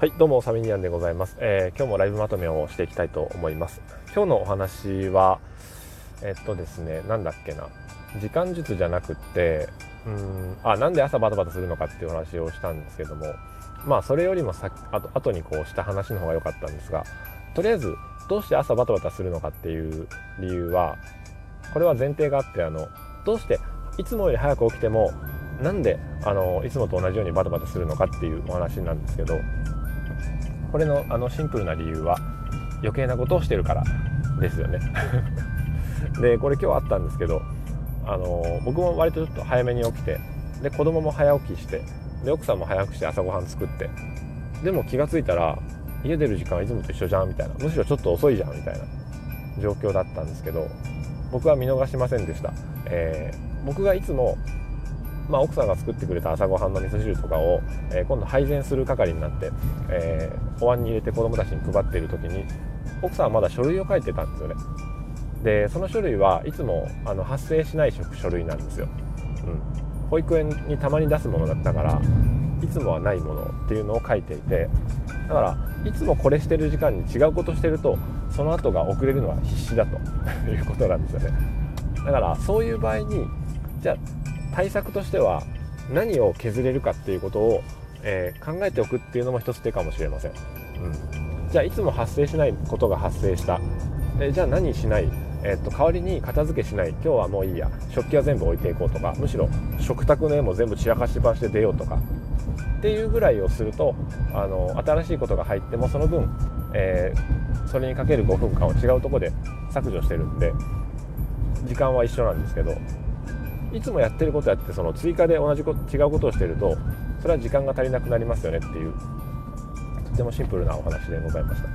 はいどうもサミニアンでございます、えー、今日もライブまとめをしていきたいと思います。今日のお話はえっとですねなんだっけな。時間術じゃなくってうんあなんで朝バタバタするのかっていう話をしたんですけどもまあそれよりもさあと後にこうした話の方が良かったんですがとりあえずどうして朝バタバタするのかっていう理由はこれは前提があってあのどうしていつもより早く起きてもなんであのいつもと同じようにバタバタするのかっていうお話なんですけどこれのあのシンプルな理由は余計なことをしてるからですよね。でこれ今日あったんですけどあの僕も割とちょっと早めに起きてで子供も早起きしてで奥さんも早くして朝ごはん作ってでも気が付いたら家出る時間はいつもと一緒じゃんみたいなむしろちょっと遅いじゃんみたいな状況だったんですけど僕は見逃しませんでした、えー、僕がいつもまあ、奥さんが作ってくれた朝ごはんの味噌汁とかを、えー、今度配膳する係になって、えー、お椀に入れて子供たちに配っている時に奥さんはまだ書類を書いてたんですよね。でその書類はいつもあの発生しない書類なんですよ、うん、保育園にたまに出すものだったからいつもはないものっていうのを書いていてだからいつもこれしてる時間に違うことしてるとその後が遅れるのは必死だということなんですよね。だからそういう場合にじゃあ対策としては何を削れるかっていうことを、えー、考えておくっていうのも一つ手かもしれません、うん、じゃあいつも発生しないことが発生した、え、じゃあ何しない？えー、っと代わりに片付けしない。今日はもういいや。食器は全部置いていこうとか。むしろ食卓の絵も全部散らかしっぱなしで出ようとか。っていうぐらいをするとあの新しいことが入ってもその分、えー、それにかける5分間を違うとこで削除してるんで時間は一緒なんですけど。いつもやってることやってその追加で同じこと違うことをしてるとそれは時間が足りなくなりますよねっていうとてもシンプルなお話でございました。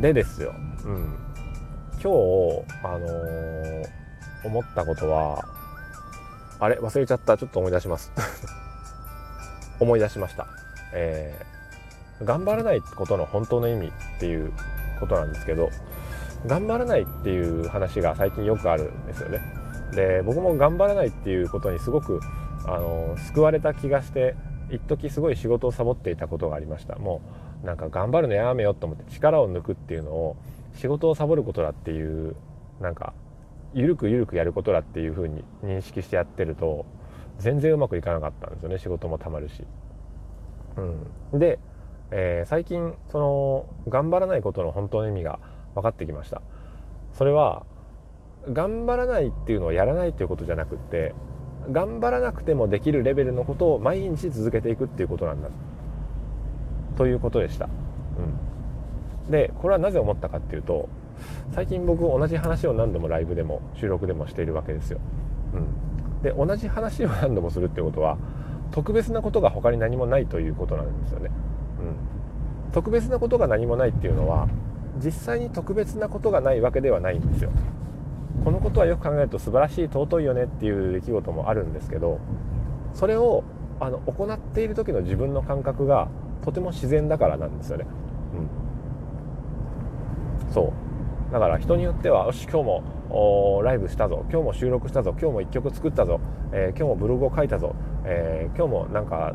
でですよ、うん、今日あのー、思ったことはあれ？忘れちゃった。ちょっと思い出します。思い出しました。えー、頑張らないことの本当の意味っていうことなんですけど頑張らないっていう話が最近よくあるんですよね。で僕も頑張らないっていうことにすごくあの救われた気がして一時すごい仕事をサボっていたことがありましたもうなんか頑張るのやめようと思って力を抜くっていうのを仕事をサボることだっていうなんかゆるくゆるくやることだっていうふうに認識してやってると全然うまくいかなかったんですよね仕事もたまるし。うん、で、えー、最近その頑張らないことの本当の意味が分かってきました。それは頑張らないっていうのをやらないっていうことじゃなくって頑張らなくてもできるレベルのことを毎日続けていくっていうことなんだ。ということでした、うん、でこれはなぜ思ったかっていうと最近僕同じ話を何度もライブでも収録でもしているわけですよ、うん、で同じ話を何度もするってことは特別なことが他に何もないということなんですよね、うん、特別なことが何もないっていうのは実際に特別なことがないわけではないんですよ。このことはよく考えると素晴らしい尊いよねっていう出来事もあるんですけどそれをあの行っている時の自分の感覚がとても自然だからなんですよね。うん、そう。だから人によってはよし今日もライブしたぞ。今日も収録したぞ。今日も1曲作ったぞ、えー、今日もブログを書いたぞ、えー、今日もなんか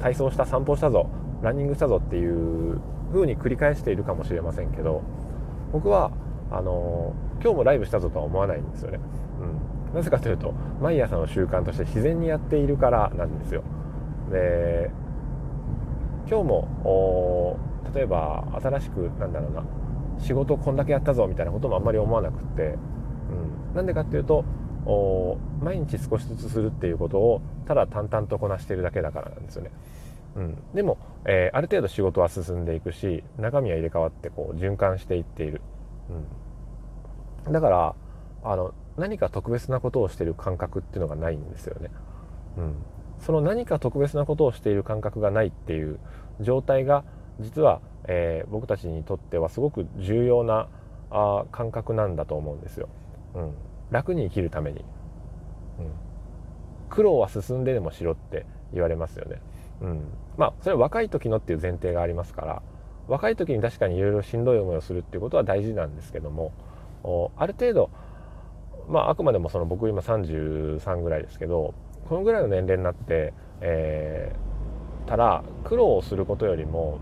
体操した散歩したぞ。ランニングしたぞっていう風に繰り返しているかもしれませんけど僕はあの今日もライブしたぞとは思わないんですよね、うん、なぜかというと毎朝の習慣として自然にやっているからなんですよ。で今日も例えば新しくなんだろうな仕事こんだけやったぞみたいなこともあんまり思わなくって、うん、なんでかっていうと毎日少しずつするっていうことをただ淡々とこなしてるだけだからなんですよね、うん、でも、えー、ある程度仕事は進んでいくし中身は入れ替わってこう循環していっている、うん、だからあの何か特別なことをしている感覚っていうのがないんですよね。うん、その何か特別なことをしている感覚がないっていう状態が実は、えー、僕たちにとってはすごく重要なあ感覚なんだと思うんですよ。うん、楽に生きるために、うん、苦労は進んででもしろって言われますよね。うん、まあそれは若い時のっていう前提がありますから若い時に確かにいろいろしんどい思いをするっていうことは大事なんですけどもある程度まああくまでもその僕今33ぐらいですけどこのぐらいの年齢になって、えー、たら苦労をすることよりも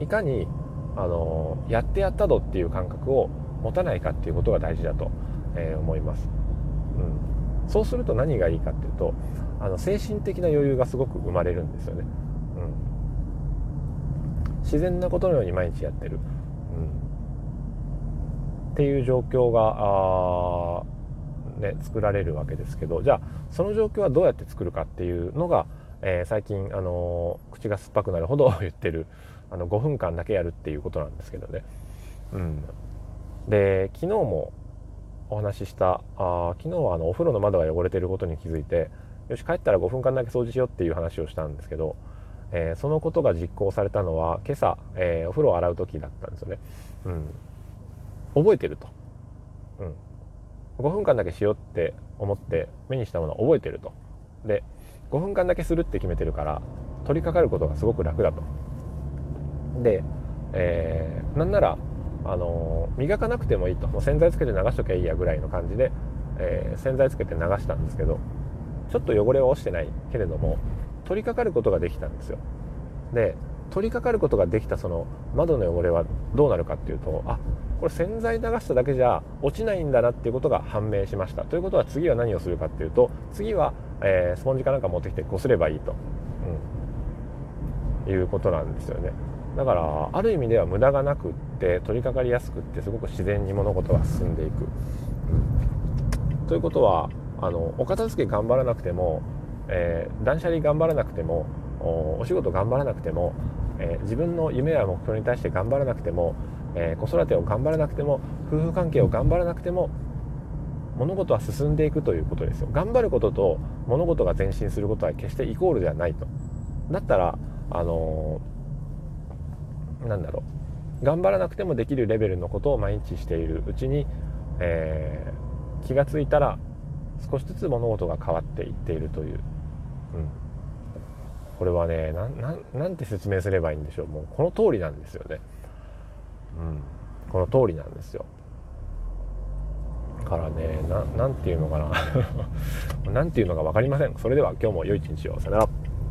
いかにあのやってやったぞっていう感覚を持たないかっていうことが大事だと、えー、思います、うん、そうすると何がいいかっていうとあの精神的な余裕がすごく生まれるんですよね、自然なことのように毎日やってる、うん、っていう状況がね、作られるわけですけど。じゃあその状況はどうやって作るかっていうのが、えー、最近、あのー、口が酸っぱくなるほど言ってるあの5分間だけやるっていうことなんですけどね。うん、で昨日もお話ししたあ昨日はあのお風呂の窓が汚れてることに気づいてよし帰ったら5分間だけ掃除しようっていう話をしたんですけど、えー、そのことが実行されたのは今朝、えー、お風呂を洗う時だったんですよね。うん、覚えてると。うん。5分間だけしようって思って目にしたものは覚えてると。で5分間だけするって決めてるから取り掛かることがすごく楽だと。で、えー、なんなら、あの、磨かなくてもいいと。もう洗剤つけて流しときゃいいやぐらいの感じで、えー、洗剤つけて流したんですけどちょっと汚れは落ちてないけれども取り掛かることができたんですよ。で取り掛かることができたその窓の汚れはどうなるかっていうとあこれ洗剤流しただけじゃ落ちないんだなっていうことが判明しました。ということは次は何をするかっていうと次は、えー、スポンジかなんか持ってきてこすればいいと、うん、いうことなんですよね。だからある意味では無駄がなくって取り掛かりやすくってすごく自然に物事が進んでいく、うん、ということはあのお片付け頑張らなくても、えー、断捨離頑張らなくてもお仕事頑張らなくても、えー、自分の夢や目標に対して頑張らなくてもえー、子育てを頑張らなくても夫婦関係を頑張らなくても物事は進んでいくということですよ。頑張ることと物事が前進することは決してイコールではないと。だったらあのー、なんだろう。頑張らなくてもできるレベルのことを毎日している。うちに、えー、気が付いたら少しずつ物事が変わっていっているという、ん、これはねなんて説明すればいいんでしょう。もうこの通りなんですよね。うん、この通りなんですよ。からねななんていうのかな。なんていうのか分かりません。それでは今日も良い一日を。さよなら。